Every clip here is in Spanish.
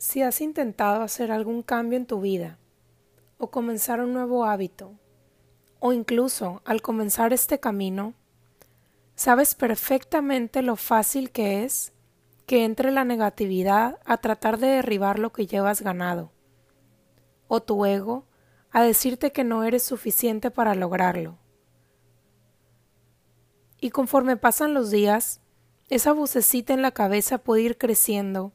Si has intentado hacer algún cambio en tu vida, o comenzar un nuevo hábito, o incluso al comenzar este camino, sabes perfectamente lo fácil que es que entre la negatividad a tratar de derribar lo que llevas ganado, o tu ego a decirte que no eres suficiente para lograrlo. Y conforme pasan los días, esa vocecita en la cabeza puede ir creciendo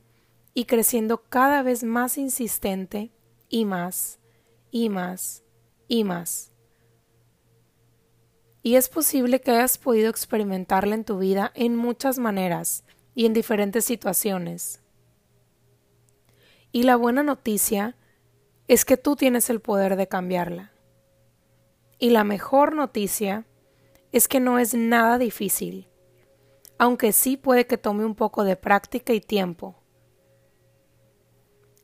y creciendo cada vez más insistente y más y más y más. Y es posible que hayas podido experimentarla en tu vida en muchas maneras y en diferentes situaciones. Y la buena noticia es que tú tienes el poder de cambiarla. Y la mejor noticia es que no es nada difícil, aunque sí puede que tome un poco de práctica y tiempo.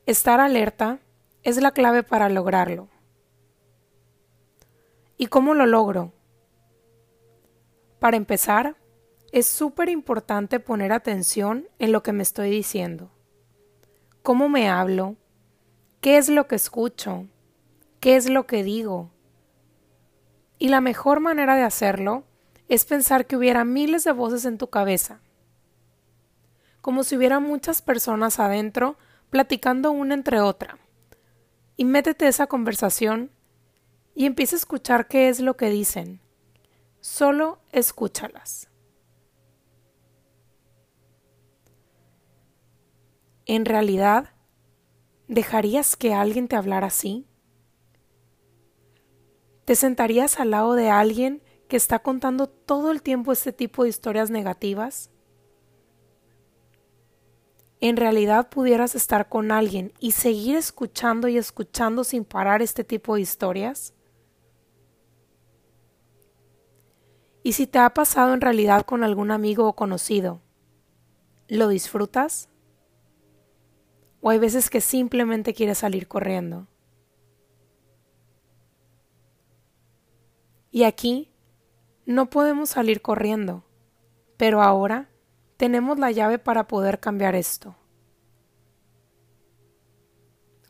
Estar alerta es la clave para lograrlo. ¿Y cómo lo logro? Para empezar, es súper importante poner atención en lo que me estoy diciendo. ¿Cómo me hablo? ¿Qué es lo que escucho? ¿Qué es lo que digo? Y la mejor manera de hacerlo es pensar que hubiera miles de voces en tu cabeza, como si hubiera muchas personas adentro platicando una entre otra. Y métete esa conversación y empieza a escuchar qué es lo que dicen. Solo escúchalas. En realidad, ¿dejarías que alguien te hablara así? ¿Te sentarías al lado de alguien que está contando todo el tiempo este tipo de historias negativas? ¿En realidad pudieras estar con alguien y seguir escuchando y escuchando sin parar este tipo de historias? ¿Y si te ha pasado en realidad con algún amigo o conocido? ¿Lo disfrutas? ¿O hay veces que simplemente quieres salir corriendo? Y aquí no podemos salir corriendo, pero ahora tenemos la llave para poder cambiar esto.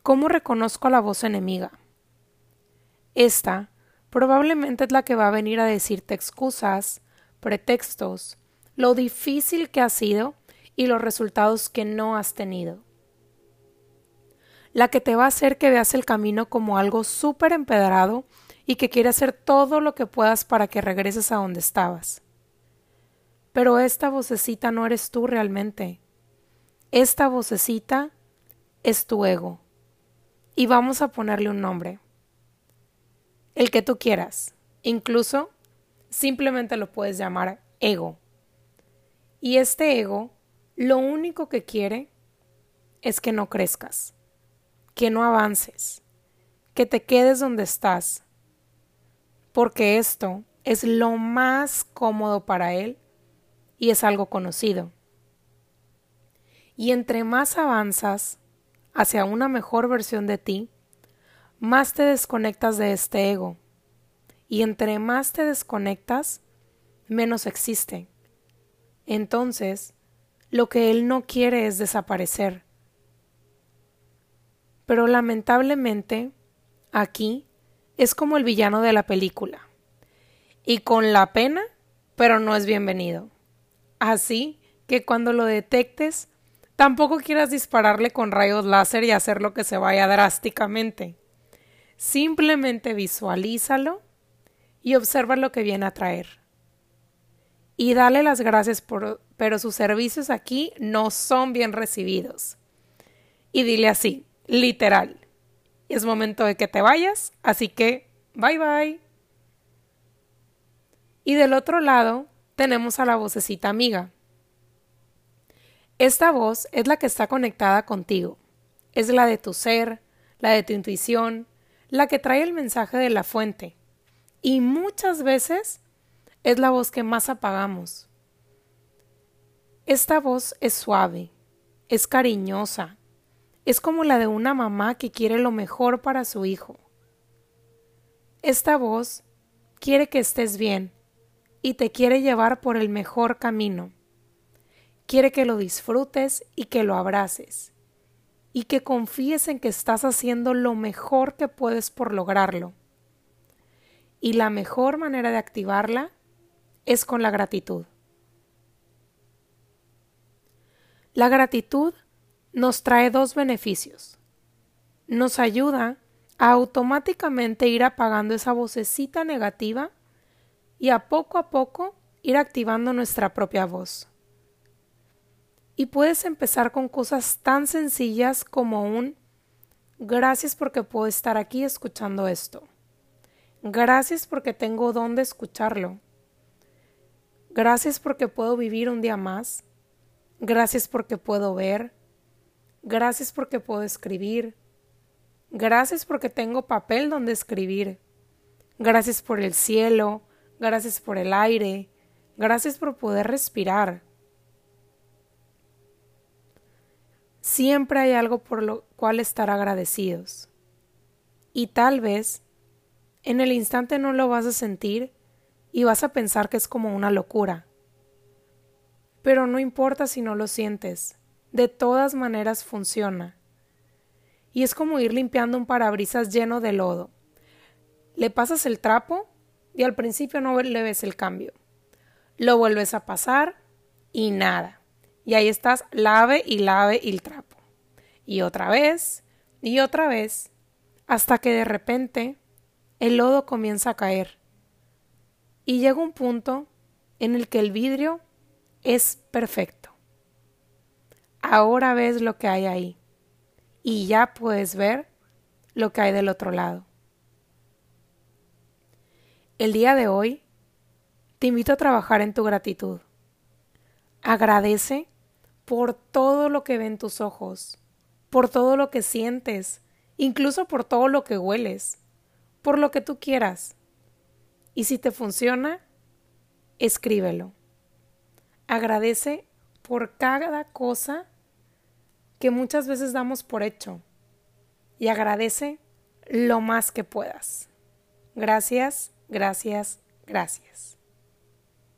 ¿Cómo reconozco a la voz enemiga? Esta probablemente es la que va a venir a decirte excusas, pretextos, lo difícil que ha sido y los resultados que no has tenido. La que te va a hacer que veas el camino como algo súper empedrado y que quiere hacer todo lo que puedas para que regreses a donde estabas. Pero esta vocecita no eres tú realmente. Esta vocecita es tu ego. Y vamos a ponerle un nombre el que tú quieras. Incluso simplemente lo puedes llamar ego. Y este ego lo único que quiere es que no crezcas, que no avances, que te quedes donde estás, porque esto es lo más cómodo para él y es algo conocido. Y entre más avanzas hacia una mejor versión de ti, más te desconectas de este ego. Y entre más te desconectas, menos existe. Entonces, lo que él no quiere es desaparecer. Pero lamentablemente, aquí es como el villano de la película. Y con la pena, pero no es bienvenido. Así que cuando lo detectes, tampoco quieras dispararle con rayos láser y hacer lo que se vaya drásticamente. Simplemente visualízalo y observa lo que viene a traer. Y dale las gracias por, pero sus servicios aquí no son bien recibidos. Y dile así, literal. Es momento de que te vayas, así que bye bye. Y del otro lado tenemos a la vocecita amiga. Esta voz es la que está conectada contigo. Es la de tu ser, la de tu intuición, la que trae el mensaje de la fuente. Y muchas veces es la voz que más apagamos. Esta voz es suave, es cariñosa, es como la de una mamá que quiere lo mejor para su hijo. Esta voz quiere que estés bien y te quiere llevar por el mejor camino. Quiere que lo disfrutes y que lo abraces. y que confíes en que estás haciendo lo mejor que puedes por lograrlo. Y la mejor manera de activarla es con la gratitud. La gratitud nos trae dos beneficios. Nos ayuda a automáticamente ir apagando esa vocecita negativa y a poco a poco ir activando nuestra propia voz. Y puedes empezar con cosas tan sencillas como un gracias porque puedo estar aquí escuchando esto. Gracias porque tengo donde escucharlo. Gracias porque puedo vivir un día más. Gracias porque puedo ver. Gracias porque puedo escribir. Gracias porque tengo papel donde escribir. Gracias por el cielo. Gracias por el aire. Gracias por poder respirar. Siempre hay algo por lo cual estar agradecidos. Y tal vez en el instante no lo vas a sentir y vas a pensar que es como una locura. Pero no importa si no lo sientes, de todas maneras funciona. Y es como ir limpiando un parabrisas lleno de lodo. Le pasas el trapo y al principio no le ves el cambio. Lo vuelves a pasar y nada. Y ahí estás, lave y lave el trapo. Y otra vez, y otra vez, hasta que de repente el lodo comienza a caer. Y llega un punto en el que el vidrio es perfecto. Ahora ves lo que hay ahí y ya puedes ver lo que hay del otro lado. El día de hoy te invito a trabajar en tu gratitud. Agradece por todo lo que ven tus ojos, por todo lo que sientes, incluso por todo lo que hueles, por lo que tú quieras. Y si te funciona, escríbelo. Agradece por cada cosa que muchas veces damos por hecho y agradece lo más que puedas. Gracias, gracias, gracias.